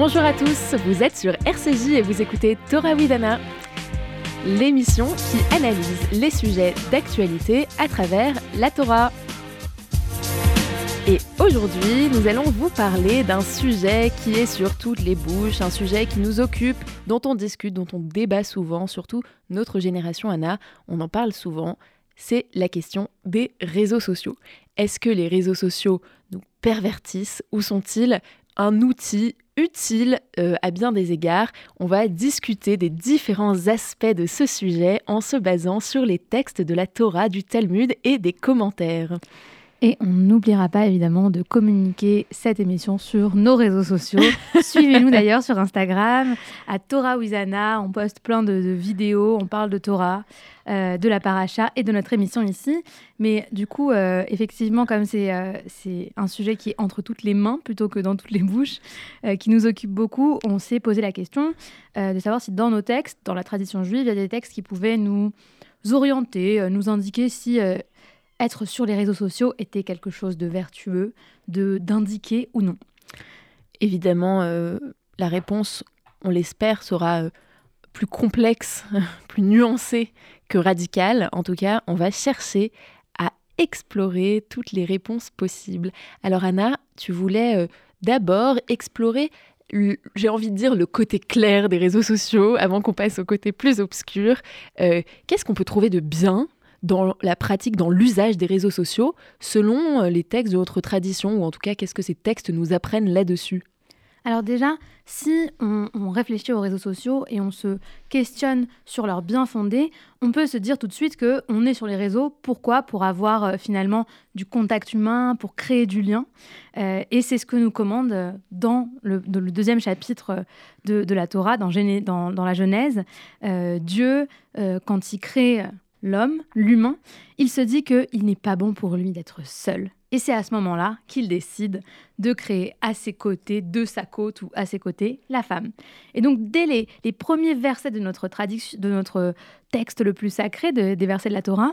Bonjour à tous, vous êtes sur RCJ et vous écoutez Torah Widana, l'émission qui analyse les sujets d'actualité à travers la Torah. Et aujourd'hui, nous allons vous parler d'un sujet qui est sur toutes les bouches, un sujet qui nous occupe, dont on discute, dont on débat souvent, surtout notre génération Anna, on en parle souvent, c'est la question des réseaux sociaux. Est-ce que les réseaux sociaux nous pervertissent ou sont-ils un outil utile euh, à bien des égards. On va discuter des différents aspects de ce sujet en se basant sur les textes de la Torah, du Talmud et des commentaires. Et on n'oubliera pas évidemment de communiquer cette émission sur nos réseaux sociaux. Suivez-nous d'ailleurs sur Instagram, à Torah Wizana. On poste plein de, vidéos, on parle de Torah, euh, de la paracha et de notre émission ici. Mais du coup, euh, effectivement, comme euh, c'est un sujet qui est entre toutes les mains plutôt que dans toutes les bouches, qui nous occupe beaucoup, on s'est posé la question de savoir si dans nos textes, dans la tradition juive, il y a des textes qui pouvaient nous orienter, nous indiquer si être sur les réseaux sociaux était quelque chose de vertueux, de d'indiquer ou non? Évidemment, euh, la réponse, on l'espère, sera euh, plus complexe, plus nuancée que radicale. En tout cas, on va chercher à explorer toutes les réponses possibles. Alors Anna, tu voulais euh, d'abord explorer j'ai envie de dire le côté clair des réseaux sociaux avant qu'on passe au côté plus obscur. Qu'est-ce qu'on peut trouver de bien dans la pratique, dans l'usage des réseaux sociaux, selon euh, les textes de votre tradition, ou en tout cas, qu'est-ce que ces textes nous apprennent là-dessus? Alors déjà, si on, réfléchit aux réseaux sociaux et on se questionne sur leur bien fondé, on peut se dire tout de suite que on est sur les réseaux. Pourquoi? Pour avoir euh, finalement du contact humain, pour créer du lien. Euh, et c'est ce que nous commande dans le, deuxième chapitre de, la Torah, dans, dans la Genèse. Dieu, quand il crée l'homme, l'humain, il se dit qu'il n'est pas bon pour lui d'être seul. Et c'est à ce moment-là qu'il décide de créer à ses côtés, de sa côte ou à ses côtés, la femme. Et donc, dès les, premiers versets de notre, de notre texte le plus sacré, des versets de la Torah,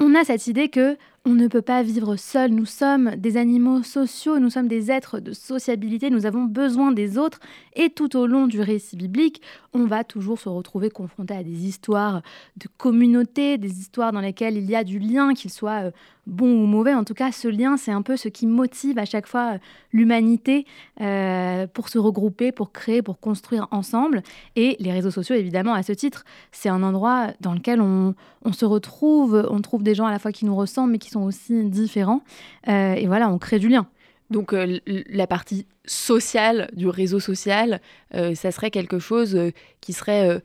on a cette idée que on ne peut pas vivre seul. Nous sommes des animaux sociaux, nous sommes des êtres de sociabilité, nous avons besoin des autres. Et tout au long du récit biblique, on va toujours se retrouver confronté à des histoires de communauté, des histoires dans lesquelles il y a du lien, qu'il soit euh, bon ou mauvais. En tout cas, ce lien, c'est un peu ce qui motive à chaque fois euh, l'humanité euh, pour se regrouper, pour créer, pour construire ensemble. Et les réseaux sociaux, évidemment, à ce titre, c'est un endroit dans lequel on, on se retrouve, on trouve des gens à la fois qui nous ressemblent, mais qui sont aussi différents. Euh, et voilà, on crée du lien. Donc euh, la partie sociale du réseau social, euh, ça serait quelque chose qui serait,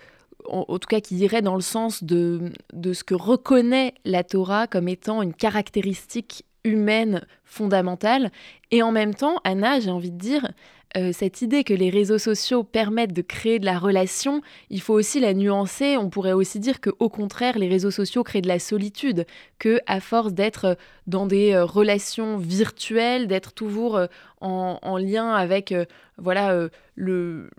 en, tout cas qui irait dans le sens de ce que reconnaît la Torah comme étant une caractéristique humaine fondamentale. Et en même temps, Anna, j'ai envie de dire, euh, cette idée que les réseaux sociaux permettent de créer de la relation, il faut aussi la nuancer. On pourrait aussi dire que, au contraire, les réseaux sociaux créent de la solitude, que à force d'être dans des euh, relations virtuelles, d'être toujours euh, en, lien avec voilà le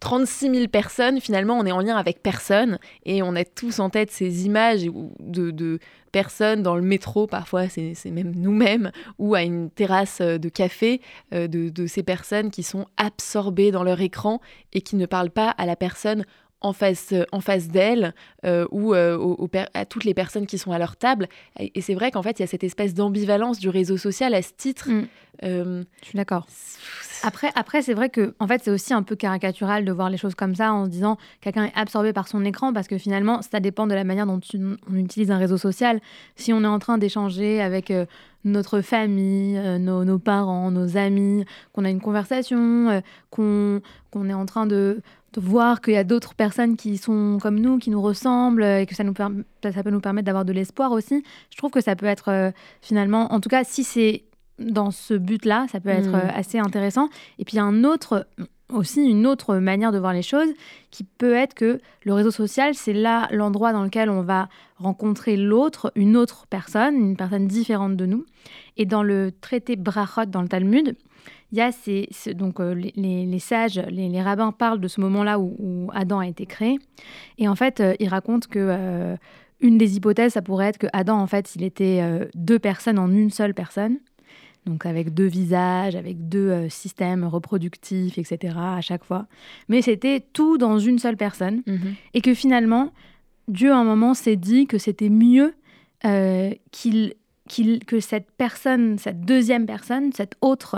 36 000 personnes, finalement, on est en lien avec personne et on a tous en tête ces images de personnes dans le métro, parfois c'est même nous-mêmes, ou à une terrasse de café, de, de ces personnes qui sont absorbées dans leur écran et qui ne parlent pas à la personne en face, en face d'elle euh, ou euh, à toutes les personnes qui sont à leur table. Et, c'est vrai qu'en fait, il y a cette espèce d'ambivalence du réseau social à ce titre. Mm. Euh, Je suis d'accord. Après, après c'est vrai que en fait, c'est aussi un peu caricatural de voir les choses comme ça en se disant quelqu'un est absorbé par son écran parce que finalement, ça dépend de la manière dont on utilise un réseau social. Si on est en train d'échanger avec notre famille, euh, nos, parents, nos amis, qu'on a une conversation, euh, qu'on est en train de, voir qu'il y a d'autres personnes qui sont comme nous, qui nous ressemblent, et que ça, nous ça peut nous permettre d'avoir de l'espoir aussi. Je trouve que ça peut être euh, finalement, en tout cas, si c'est dans ce but-là, ça peut être mmh. assez intéressant. Et puis il y a un autre aussi une autre manière de voir les choses qui peut être que le réseau social, c'est là l'endroit dans lequel on va rencontrer l'autre, une autre personne, une personne différente de nous. Et dans le traité Brachot dans le Talmud, il y a ces, donc euh, les, sages, les, rabbins parlent de ce moment-là où, Adam a été créé. Et en fait, euh, ils racontent que euh, une des hypothèses, ça pourrait être que Adam, en fait, il était deux personnes en une seule personne. donc avec deux visages, avec deux systèmes reproductifs, etc. à chaque fois. Mais c'était tout dans une seule personne. Mhm. Et que finalement, Dieu à un moment s'est dit que c'était mieux euh, qu'il que cette personne, cette deuxième personne, cette autre,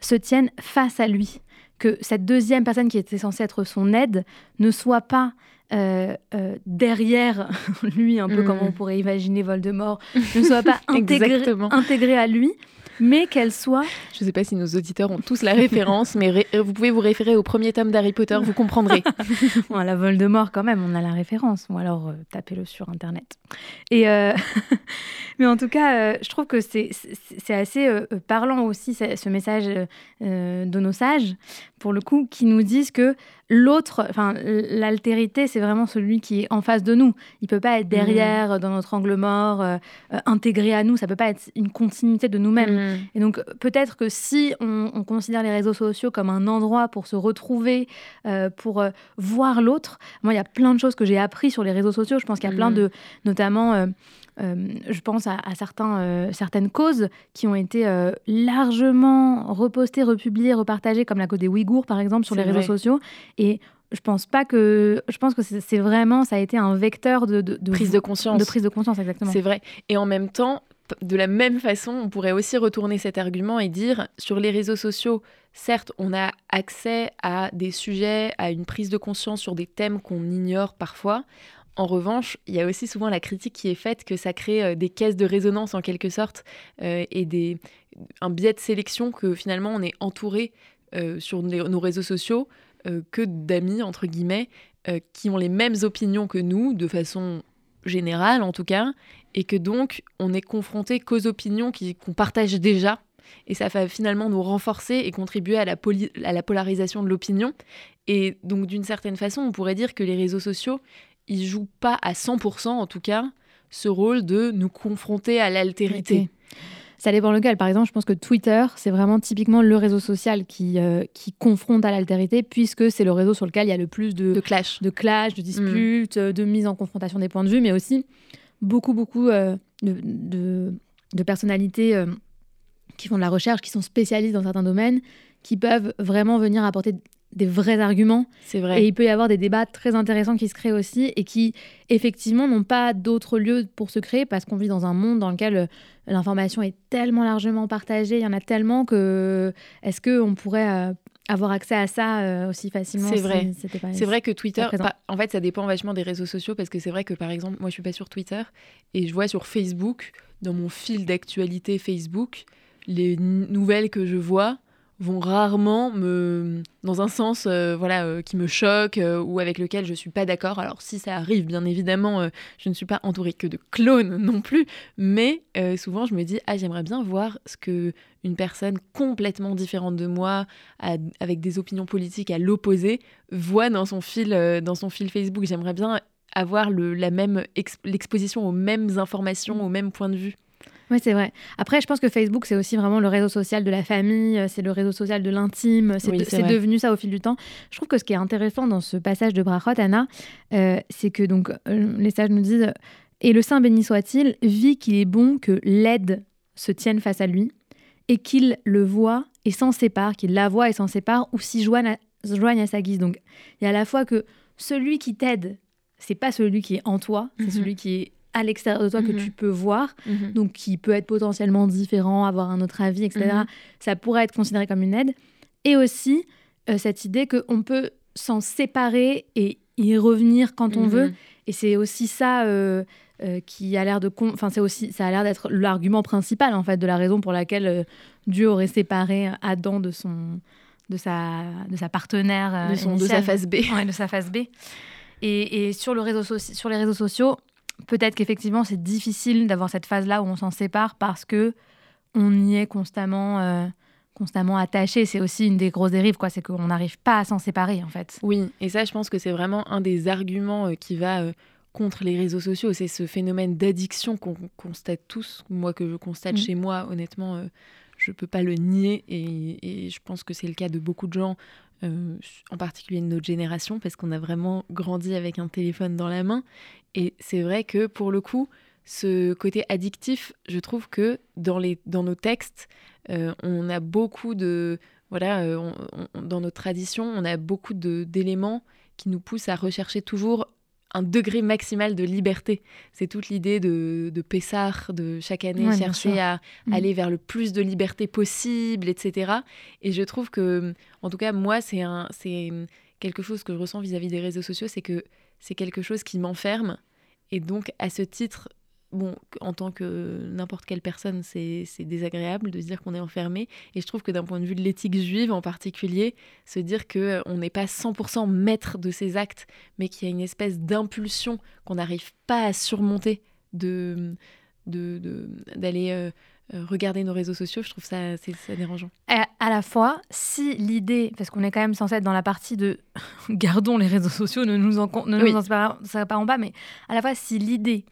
se tienne face à lui. Que cette deuxième personne qui était censée être son aide ne soit pas euh, euh, derrière lui, un peu Mhm. comme on pourrait imaginer Voldemort, ne soit pas intégrée intégrée à lui, mais qu'elle soit Je ne sais pas si nos auditeurs ont tous la référence, mais ré- vous pouvez vous référer au premier tome d'Harry Potter, vous comprendrez. Bon, la Voldemort, quand même, on a la référence. Ou alors, euh, tapez-le sur Internet. Et euh, Mais en tout cas, euh, je trouve que c'est assez euh, euh, parlant aussi, ce ce message euh, euh, de nos sages, pour le coup, qui nous disent que l'autre, enfin, l'altérité, c'est vraiment celui qui est en face de nous. Il peut pas être derrière, dans notre angle mort, euh, euh, intégré à nous. Ça peut pas être une continuité de nous-mêmes. Mm. Et donc peut-être que si on, on considère les réseaux sociaux comme un endroit pour se retrouver, euh, pour euh, voir l'autre, moi il y a plein de choses que j'ai appris sur les réseaux sociaux. Je pense qu'il y a plein Mhm. de, notamment, euh, euh, je pense à, à certains, euh, certaines causes qui ont été euh, largement repostées, republiées, repartagées, comme la cause des Ouïghours par exemple sur les réseaux sociaux. Et je pense pas que, je pense que c'est vraiment, ça a été un vecteur de, de, de- Prise de conscience. de prise de conscience exactement. C'est vrai. Et en même temps, de la même façon, on pourrait aussi retourner cet argument et dire sur les réseaux sociaux, certes, on a accès à des sujets, à une prise de conscience sur des thèmes qu'on ignore parfois. En revanche, il y a aussi souvent la critique qui est faite que ça crée euh, des caisses de résonance en quelque sorte euh, et des, un biais de sélection que finalement on est entouré euh, sur nos réseaux sociaux que d'amis, entre guillemets, qui ont les mêmes opinions que nous, de façon générale en tout cas, et que donc on est confronté qu'aux opinions qu'on partage déjà. Et ça va finalement nous renforcer et contribuer à la, à la polarisation de l'opinion. Et donc d'une certaine façon, on pourrait dire que les réseaux sociaux, ils jouent pas à 100% en tout cas ce rôle de nous confronter à l'altérité. Ça dépend lequel. Par exemple, je pense que Twitter, c'est vraiment typiquement le réseau social qui, euh, qui confronte à l'altérité, puisque c'est le réseau sur lequel il y a le plus de, De clash. de clash, de disputes, euh, de mise en confrontation des points de vue, mais aussi beaucoup, beaucoup euh, de, de, de personnalités euh, qui font de la recherche, qui sont spécialistes dans certains domaines, qui peuvent vraiment venir apporter des vrais arguments. C'est vrai. Et il peut y avoir des débats très intéressants qui se créent aussi et qui, effectivement, n'ont pas d'autre lieu pour se créer parce qu'on vit dans un monde dans lequel euh, l'information est tellement largement partagée, il y en a tellement que est-ce qu'on pourrait euh, avoir accès à ça euh, aussi facilement C'est vrai. C'est vrai que Twitter, pas- en fait, ça dépend vachement des réseaux sociaux parce que c'est vrai que par exemple, moi je suis pas sur Twitter et je vois sur Facebook, dans mon fil d'actualité Facebook, les nouvelles que je vois vont rarement me dans un sens euh, voilà euh, qui me choque euh, ou avec lequel je suis pas d'accord. Alors si ça arrive bien évidemment je ne suis pas entourée que de clones non plus mais souvent je me dis ah j'aimerais bien voir ce que une personne complètement différente de moi à- avec des opinions politiques à l'opposé voit dans son fil dans son fil Facebook. J'aimerais bien avoir le, la même ex- l'exposition aux mêmes informations aux mêmes points de vue Oui, c'est vrai. Après, je pense que Facebook, c'est aussi vraiment le réseau social de la famille, euh, c'est le réseau social de l'intime, c'est Oui, de- c'est devenu ça au fil du temps. Je trouve que ce qui est intéressant dans ce passage de Brachot, Anna, euh, c'est que donc euh, les sages nous disent Et le Saint béni soit-il, vit qu'il est bon que l'aide se tienne face à lui, et qu'il le voit et s'en sépare, qu'il la voit et s'en sépare, ou s'y joigne à, se joigne à sa guise. Donc, il y a à la fois que celui qui t'aide, c'est pas celui qui est en toi, c'est Mhm. celui qui est à l'extérieur de toi que Mhm. tu peux voir, Mhm. donc qui peut être potentiellement différent, avoir un autre avis, etc. Mhm. Ça pourrait être considéré comme une aide. Et aussi euh, cette idée qu'on peut s'en séparer et y revenir quand on veut. Et c'est aussi ça euh, euh, qui a l'air de, enfin c'est aussi, ça a l'air d'être l'argument principal en fait de la raison pour laquelle euh, Dieu aurait séparé Adam de son, de sa, de sa partenaire, de, son, de initiale. sa face B Ouais, de sa face B. Et, et sur, le réseau soci- sur les réseaux sociaux, peut-être qu'effectivement, c'est difficile d'avoir cette phase-là où on s'en sépare parce que on y est constamment, euh, constamment attaché. C'est aussi une des grosses dérives, quoi. C'est qu'on n'arrive pas à s'en séparer, en fait. Oui, et ça, je pense que c'est vraiment un des arguments euh, qui va euh, contre les réseaux sociaux. C'est ce phénomène d'addiction qu'on constate tous. Moi, que je constate Mm. chez moi, honnêtement, je peux pas le nier. Et, et je pense que c'est le cas de beaucoup de gens, euh, en particulier de notre génération, parce qu'on a vraiment grandi avec un téléphone dans la main. Et c'est vrai que pour le coup, ce côté addictif, je trouve que dans, les, dans nos textes, euh, on a beaucoup de... Voilà, euh, dans notre tradition, on a beaucoup d'éléments qui nous poussent à rechercher toujours un degré maximal de liberté. C'est toute l'idée de, de Pessard, de chaque année chercher à mm. aller vers le plus de liberté possible, etc. Et je trouve que, en tout cas, moi, c'est quelque chose que je ressens vis à -vis des réseaux sociaux, c'est que c'est quelque chose qui m'enferme. Et donc, à ce titre, bon, en tant que n'importe quelle personne, c'est désagréable de se dire qu'on est enfermé. Et je trouve que d'un point de vue de l'éthique juive en particulier, se dire qu'on euh, n'est pas 100% maître de ses actes, mais qu'il y a une espèce d'impulsion qu'on n'arrive pas à surmonter de d'aller euh, euh, regarder nos réseaux sociaux, je trouve ça, c'est dérangeant. À, à, la fois, si l'idée, parce qu'on est quand même censé être dans la partie de gardons les réseaux sociaux, ne nous en, ne nous en pas, mais à la fois, si l'idée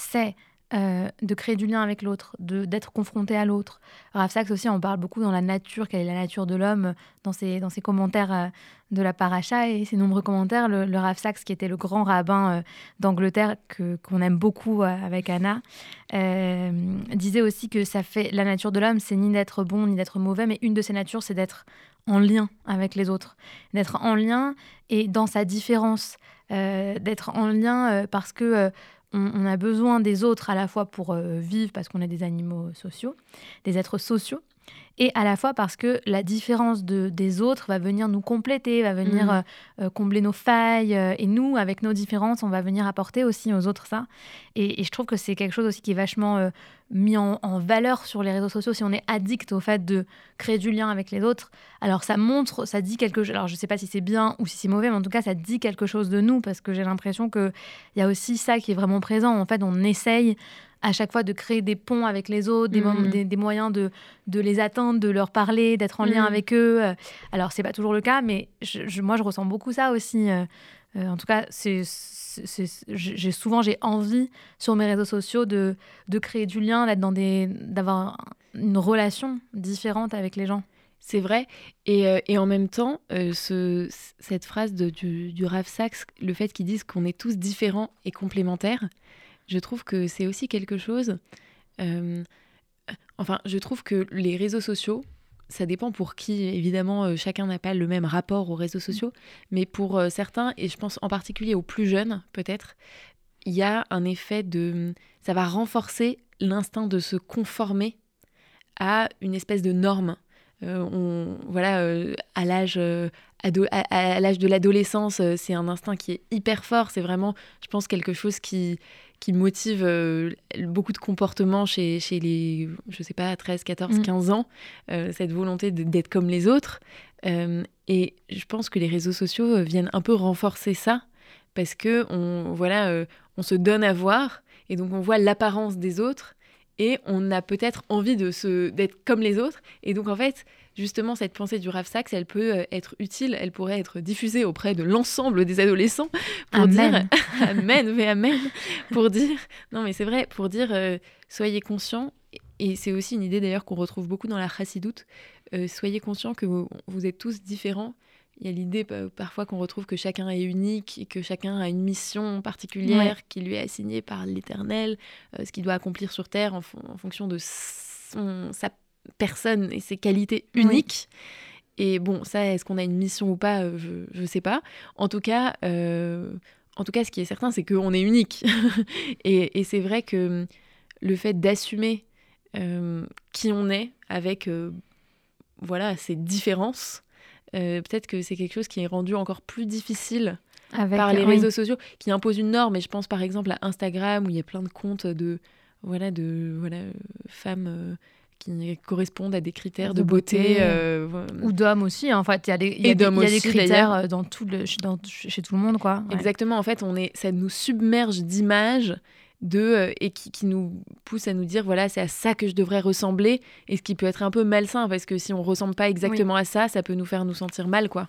c'est euh, de créer du lien avec l'autre, d'être confronté à l'autre. Rav Sachs aussi, on parle beaucoup dans la nature, quelle est la nature de l'homme, dans ses, dans commentaires euh, de la paracha et ses nombreux commentaires. Le, le Sachs, qui était le grand rabbin euh, d'Angleterre, qu'on aime beaucoup avec Anna, disait aussi que ça fait la nature de l'homme, c'est ni d'être bon ni d'être mauvais, mais une de ses natures, c'est d'être en lien avec les autres, d'être en lien et dans sa différence, d'être en lien parce que on, a besoin des autres à la fois pour euh, vivre, parce qu'on est des animaux sociaux, des êtres sociaux, et à la fois parce que la différence de, des autres va venir nous compléter, va venir mm. euh, euh, combler nos failles, et nous, avec nos différences, on va venir apporter aussi aux autres ça. Et, je trouve que c'est quelque chose aussi qui est vachement mis en, valeur sur les réseaux sociaux si on est addict au fait de créer du lien avec les autres. Alors ça montre, ça dit quelque chose. Alors je sais pas si c'est bien ou si c'est mauvais, mais en tout cas ça dit quelque chose de nous parce que j'ai l'impression qu'il y a aussi ça qui est vraiment présent. En fait, on essaye à chaque fois de créer des ponts avec les autres, des, mm. moyens de, de, les attendre, de leur parler, d'être en lien mm. avec eux. Alors c'est pas toujours le cas, mais moi je ressens beaucoup ça aussi. Euh, euh, en tout cas, c'est j'ai souvent j'ai envie sur mes réseaux sociaux de, de créer du lien, d'être dans des d'avoir une relation différente avec les gens. C'est vrai. Et, euh, et, en même temps, euh, ce, cette phrase de, du, du Rav Sachs, le fait qu'ils disent qu'on est tous différents et complémentaires, je trouve que c'est aussi quelque chose. Euh, enfin, je trouve que les réseaux sociaux, ça dépend pour qui. Évidemment, euh, chacun n'a pas le même rapport aux réseaux sociaux, mais pour euh, certains, et je pense en particulier aux plus jeunes, peut-être, il y a un effet de. Ça va renforcer l'instinct de se conformer à une espèce de norme. Euh, on, voilà, à l'âge à, l'âge de l'adolescence, c'est un instinct qui est hyper fort. C'est vraiment, je pense, quelque chose qui, qui motive euh, beaucoup de comportements chez, chez les, je sais pas, 13, 14, 15 ans, euh, cette volonté d'être comme les autres. Euh, et je pense que les réseaux sociaux viennent un peu renforcer ça, parce que on, voilà, on se donne à voir, et donc on voit l'apparence des autres, et on a peut-être envie de d'être comme les autres. Et donc en fait, justement, cette pensée du Rav Sachs, elle peut euh, être utile, elle pourrait être diffusée auprès de l'ensemble des adolescents pour dire Amen, mais Amen, pour dire non mais c'est vrai, pour dire euh, soyez conscients. Et c'est aussi une idée d'ailleurs qu'on retrouve beaucoup dans la chassidoute. Euh, soyez conscients que vous, êtes tous différents. Il y a l'idée parfois qu'on retrouve que chacun est unique et que chacun a une mission particulière qui lui est assignée par l'Éternel, ce qu'il doit accomplir sur Terre en, en fonction de son, sa personne et ses qualités uniques. Et bon, ça, est-ce qu'on a une mission ou pas euh, Je ne sais pas. En tout cas, euh, en tout cas, ce qui est certain, c'est qu'on est unique. et, c'est vrai que le fait d'assumer euh, qui on est avec voilà ces différences, peut-être que c'est quelque chose qui est rendu encore plus difficile par les réseaux sociaux, qui imposent une norme. Et je pense par exemple à Instagram où il y a plein de comptes de voilà de voilà femmes qui correspondent à des critères de, beauté. Euh, Ou d'hommes aussi. Hein. En fait, il y a des, y a des, y a des critères euh, dans tout le, dans, chez tout le monde. Quoi. Exactement. En fait, on est, ça nous submerge d'images de, euh, et qui, qui, nous pousse à nous dire voilà, c'est à ça que je devrais ressembler. Et ce qui peut être un peu malsain, parce que si on ressemble pas exactement à ça, ça peut nous faire nous sentir mal. quoi.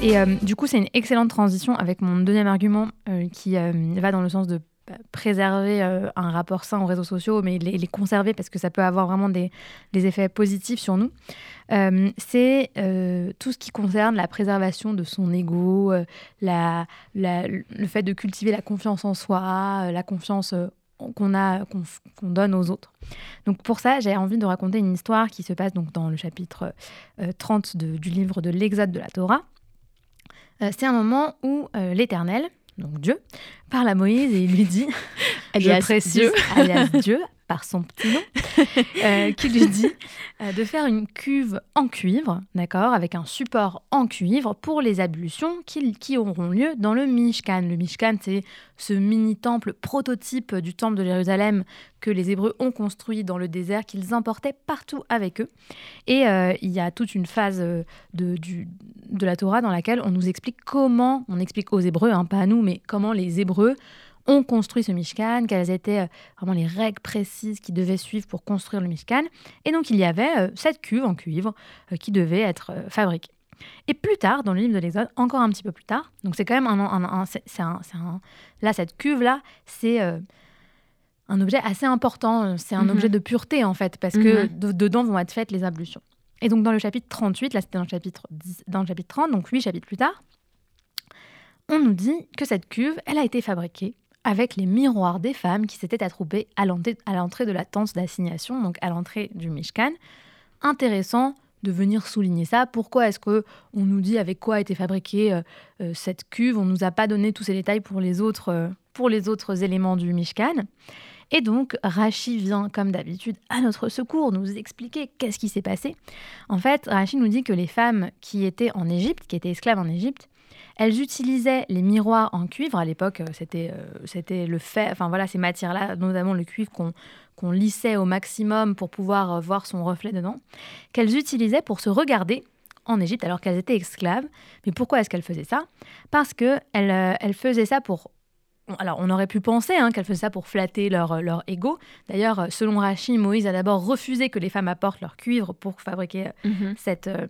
Et euh, du coup, c'est une excellente transition avec mon deuxième argument euh, qui euh, va dans le sens de préserver un rapport sain aux réseaux sociaux, mais les, conserver parce que ça peut avoir vraiment des, effets positifs sur nous. c'est tout ce qui concerne la préservation de son ego, le fait de cultiver la confiance en soi, la confiance qu'on a qu'on donne aux autres. Donc pour ça, j'ai envie de raconter une histoire qui se passe donc dans le chapitre 30 du livre de l'Exode de la Torah. Euh, c'est un moment où euh, l'Éternel, donc Dieu, parle à Moïse et il lui dit, je précise, Dieu. alias Dieu, par son petit nom, euh, qui lui dit euh, de faire une cuve en cuivre, d'accord, avec un support en cuivre pour les ablutions qui, auront lieu dans le Mishkan. Le Mishkan, c'est ce mini-temple prototype du temple de Jérusalem que les Hébreux ont construit dans le désert, qu'ils emportaient partout avec eux. Et euh, il y a toute une phase de la Torah dans laquelle on nous explique comment, on explique aux Hébreux, hein, pas à nous, mais comment les Hébreux ont construit ce Mishkan, quelles étaient euh, vraiment les règles précises qu'ils devaient suivre pour construire le Mishkan. Et donc il y avait euh, cette cuve en cuivre euh, qui devait être fabriquée. Et plus tard, dans le livre de l'Exode, encore un petit peu plus tard, donc c'est quand même un, un, c'est un, là cette cuve là, c'est un objet assez important, c'est un mhm. objet de pureté en fait, parce que mhm. dedans vont être faites les ablutions. Et donc dans le chapitre 38, là c'était dans le chapitre dans le chapitre 30, donc huit chapitres plus tard, on nous dit que cette cuve, elle a été fabriquée avec les miroirs des femmes qui s'étaient attroupées à l'entrée de la tente d'assignation, donc à l'entrée du Mishkan. Intéressant de venir souligner ça. Pourquoi est-ce que on nous dit avec quoi a été fabriquée euh, euh, cette cuve? On nous a pas donné tous ces détails pour les autres, euh, pour les autres éléments du Mishkan. Et donc, Rachi vient, comme d'habitude, à notre secours, nous expliquer qu'est-ce qui s'est passé. En fait, Rachi nous dit que les femmes qui étaient en Égypte, qui étaient esclaves en Égypte, elles utilisaient les miroirs en cuivre. À l'époque, euh, c'était euh, c'était le fait, enfin voilà, ces matières-là, notamment le cuivre qu'on lissait au maximum pour pouvoir euh, voir son reflet dedans, qu'elles utilisaient pour se regarder en Égypte alors qu'elles étaient esclaves. Mais pourquoi est-ce qu'elles faisaient ça? Parce qu'elles elles faisaient ça pour... Alors on aurait pu penser hein, qu'elles faisaient ça pour flatter leur, leur ego. D'ailleurs, selon Rachid, Moïse a d'abord refusé que les femmes apportent leur cuivre pour fabriquer mhm. cette, cette, euh,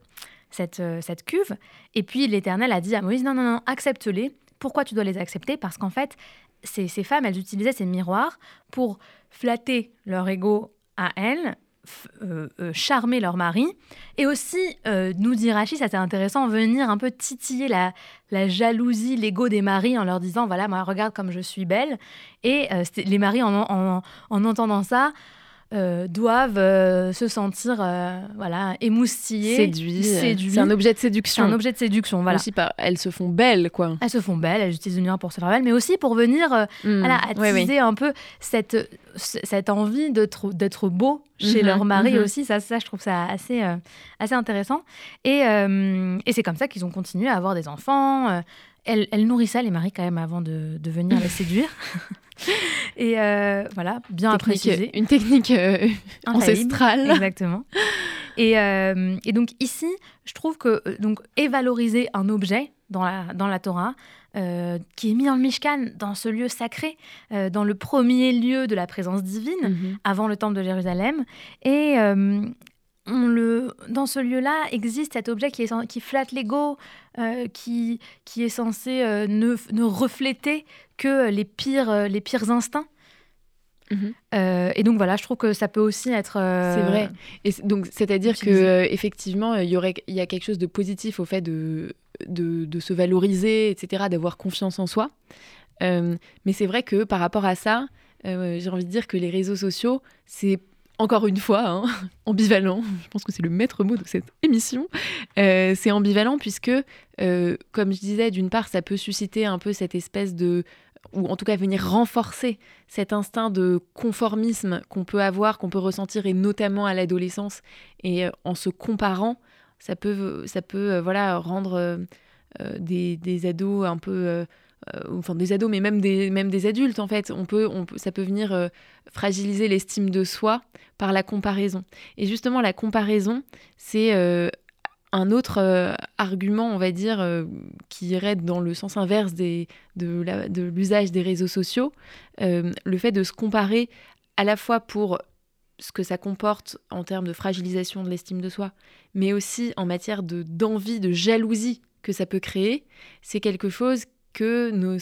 cette cuve. Et puis l'Éternel a dit à Moïse, non, non, non, accepte-les. Pourquoi tu dois les accepter? Parce qu'en fait, ces, ces, femmes, elles utilisaient ces miroirs pour flatter leur ego à elles, euh, euh, charmer leur mari, et aussi, nous dit Rachid, ça c'est intéressant, venir un peu titiller la, la jalousie, l'ego des maris en leur disant, voilà, moi, regarde comme je suis belle. Et les maris, en, en, en entendant ça, euh, doivent euh, se sentir euh, voilà émoustillés, séduits. C'est un objet de séduction. un objet de séduction, voilà. Aussi elles se font belles, quoi. Elles se font belles, elles utilisent le miroir pour se faire belles, mais aussi pour venir mmh. voilà, attiser un peu cette, cette envie d'être beau chez mmh, leur mari mmh. aussi. Ça, ça, je trouve ça assez, assez intéressant. Et, et c'est comme ça qu'ils ont continué à avoir des enfants. Elles, elles nourrissaient les maris quand même avant de, de venir les séduire. Et euh, voilà, bien préciser. Une technique euh, ancestrale. Exactement. Et, euh, et, donc ici, je trouve que donc et valoriser un objet dans la, dans la Torah, qui est mis dans le Mishkan, dans ce lieu sacré, dans le premier lieu de la présence divine, mhm. avant le temple de Jérusalem. Et on le, dans ce lieu-là existe cet objet qui, est, qui flatte l'ego, qui, qui est censé ne, ne, refléter que les pires, euh, les pires instincts. Mhm. Euh, et donc voilà, je trouve que ça peut aussi être. Euh, c'est vrai. Et donc c'est-à-dire que effectivement, il y aurait, il y a quelque chose de positif au fait de de, de se valoriser, etc., d'avoir confiance en soi. mais c'est vrai que par rapport à ça, j'ai envie de dire que les réseaux sociaux, c'est encore une fois, hein, ambivalent. Je pense que c'est le maître mot de cette émission. c'est ambivalent puisque, comme je disais, d'une part, ça peut susciter un peu cette espèce de ou en tout cas venir renforcer cet instinct de conformisme qu'on peut avoir, qu'on peut ressentir, et notamment à l'adolescence. Et euh, en se comparant, ça peut, ça peut euh, voilà, rendre euh, des, ados un peu... enfin des ados, mais même des, même des adultes, en fait. On peut, on ça peut venir fragiliser l'estime de soi par la comparaison. Et justement, la comparaison, c'est un autre euh, argument, on va dire, euh, qui irait dans le sens inverse des, de l'usage des réseaux sociaux, euh, le fait de se comparer à la fois pour ce que ça comporte en termes de fragilisation de l'estime de soi, mais aussi en matière d'envie, de, jalousie que ça peut créer, c'est quelque chose que nos,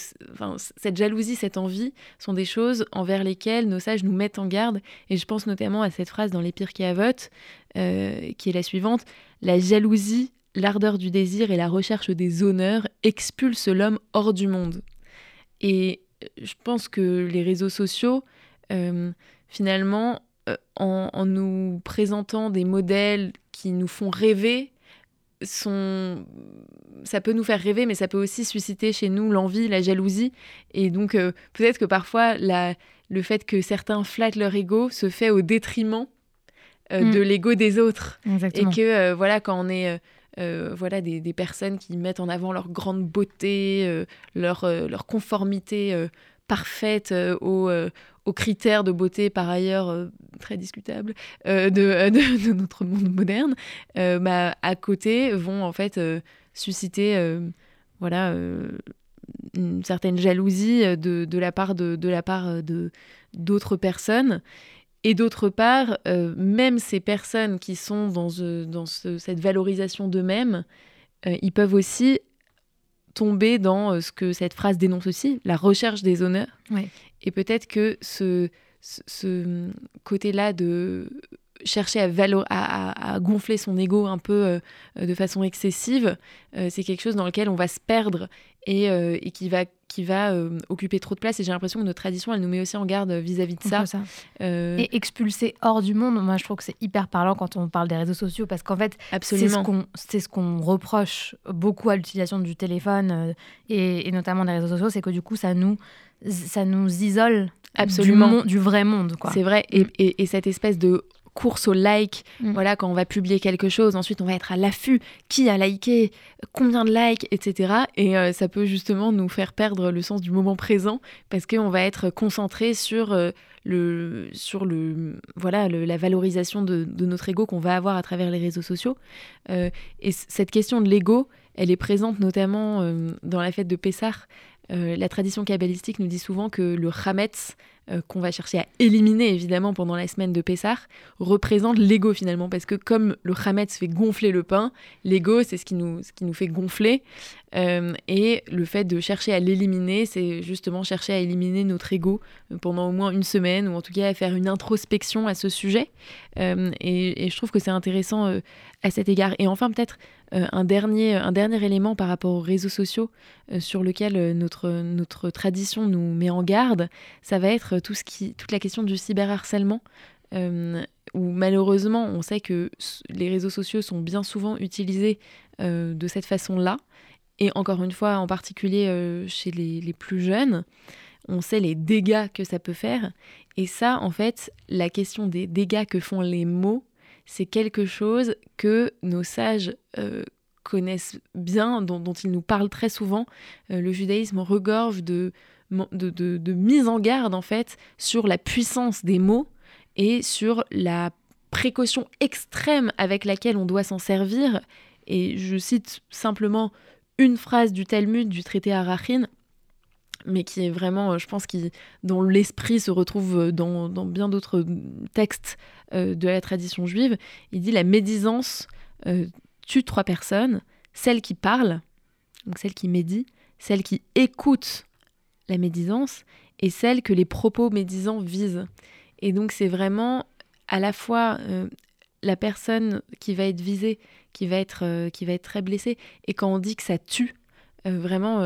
cette jalousie, cette envie sont des choses envers lesquelles nos sages nous mettent en garde. Et je pense notamment à cette phrase dans les Pires qui euh, qui est la suivante La jalousie, l'ardeur du désir et la recherche des honneurs expulsent l'homme hors du monde. Et je pense que les réseaux sociaux, euh, finalement, euh, en, nous présentant des modèles qui nous font rêver, sont... ça peut nous faire rêver, mais ça peut aussi susciter chez nous l'envie, la jalousie. Et donc, euh, peut-être que parfois, la... le fait que certains flattent leur ego se fait au détriment mm. de l'ego des autres. Et que, voilà, quand on est euh, voilà, des, personnes qui mettent en avant leur grande beauté, euh, leur, euh, leur conformité parfaite aux, critères de beauté par ailleurs très discutables de, de, notre monde moderne, bah, à côté vont en fait susciter voilà, une certaine jalousie de, de la part de, de la part de d'autres personnes. Et d'autre part, euh, même ces personnes qui sont dans, dans cette valorisation d'eux-mêmes, euh, ils peuvent aussi tomber dans euh, ce que cette phrase dénonce aussi, la recherche des honneurs. Et peut-être que ce, ce, côté-là de chercher à, à, gonfler son ego un peu de façon excessive, c'est quelque chose dans lequel on va se perdre et, et qui va qui va euh, occuper trop de place. Et j'ai l'impression que notre tradition, elle nous met aussi en garde vis-à-vis de ça. Euh, et expulser hors du monde, moi je trouve que c'est hyper parlant quand on parle des réseaux sociaux, parce qu'en fait, c'est ce qu'on ce qu'on reproche beaucoup à l'utilisation du téléphone euh, et, notamment des réseaux sociaux, c'est que du coup, ça nous, ça nous isole Absolument. Du, du vrai monde. C'est vrai. Et, et, et, cette espèce de course au like. Mm. Voilà, quand on va publier quelque chose, ensuite on va être à l'affût. Qui a liké? Combien de likes? Etc. Et euh, ça peut justement nous faire perdre le sens du moment présent parce qu'on va être concentré sur euh, le, sur le, voilà, la valorisation de, notre ego qu'on va avoir à travers les réseaux sociaux. Euh, et cette question de l'ego, elle est présente notamment dans la fête de Pessah. la tradition kabbalistique nous dit souvent que le Hametz, euh, qu'on va chercher à éliminer évidemment pendant la semaine de Pessah, représente l'ego finalement. Parce que comme le Hametz fait gonfler le pain, l'ego c'est ce, ce qui nous fait gonfler. Euh, et le fait de chercher à l'éliminer, c'est justement chercher à éliminer notre ego euh, pendant au moins une semaine, ou en tout cas à faire une introspection à ce sujet. et, je trouve que c'est intéressant à cet égard. Et enfin peut-être un, dernier, un dernier élément par rapport aux réseaux sociaux sur lequel notre, notre tradition nous met en garde, ça va être tout ce qui, toute la question du cyberharcèlement, euh, où malheureusement on sait que les réseaux sociaux sont bien souvent utilisés euh, de cette façon-là, et encore une fois en particulier euh, chez les, plus jeunes, on sait les dégâts que ça peut faire, et ça en fait, la question des dégâts que font les mots, c'est quelque chose que nos sages connaissent bien, dont, ils nous parlent très souvent. le judaïsme regorge de de, mise en garde en fait sur la puissance des mots et sur la précaution extrême avec laquelle on doit s'en servir. Et je cite simplement une phrase du Talmud, du traité Arachin, mais qui est vraiment, euh, je pense, qui, dont l'esprit se retrouve dans, bien d'autres textes euh, de la tradition juive. Il dit la médisance euh, tue trois personnes, celle qui parle, donc celle qui médit, celle qui écoute la médisance et celle que les propos médisants visent. Et donc c'est vraiment à la fois euh, la personne qui va être visée, qui va être, euh, qui va être très blessée. Et quand on dit que ça tue, euh, vraiment,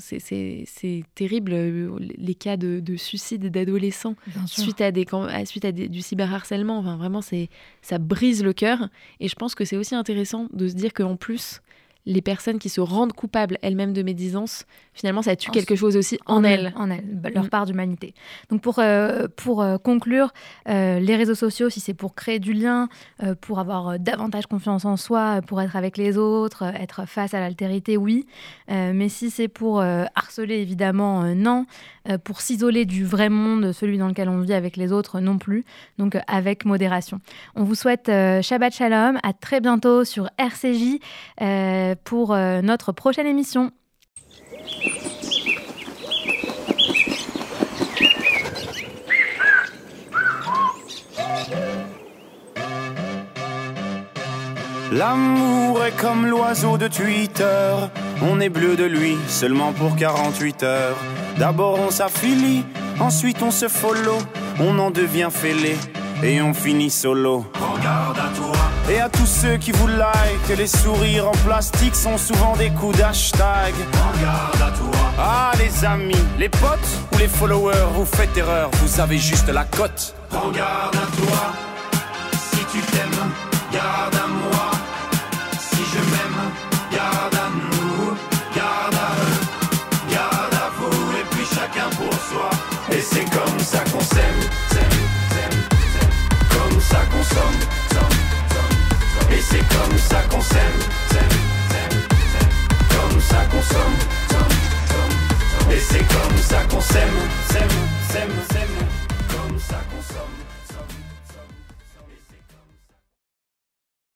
c'est terrible les cas de, de suicide d'adolescents suite à, des, suite à du cyberharcèlement. Enfin, vraiment, ça brise le cœur. Et je pense que c'est aussi intéressant de se dire qu'en plus, les personnes qui se rendent coupables elles-mêmes de médisance, finalement, ça tue quelque chose aussi en, elles. En bah, leur mm. part d'humanité. Donc pour, euh, pour euh, conclure, euh, les réseaux sociaux, si c'est pour créer du lien, pour avoir davantage confiance en soi, pour être avec les autres, être face à l'altérité, oui. mais si c'est pour harceler, évidemment, non. pour s'isoler du vrai monde, celui dans lequel on vit avec les autres, non plus. Donc avec modération. On vous souhaite Shabbat Shalom. À très bientôt sur RCJ pour notre prochaine émission. L'amour est comme l'oiseau de Twitter On est bleu de lui seulement pour 48 heures. D'abord on s'affilie, ensuite on se follow, on en devient fêlé et on finit solo. Regarde à toi. Et à tous ceux qui vous like, les sourires en plastique sont souvent des coups d'hashtag. Regarde à toi. Ah les amis, les potes ou les followers, vous faites erreur, vous avez juste la cote. Regarde à toi, si tu t'aimes C'est comme ça qu'on s'aime, s'aime, s'aime.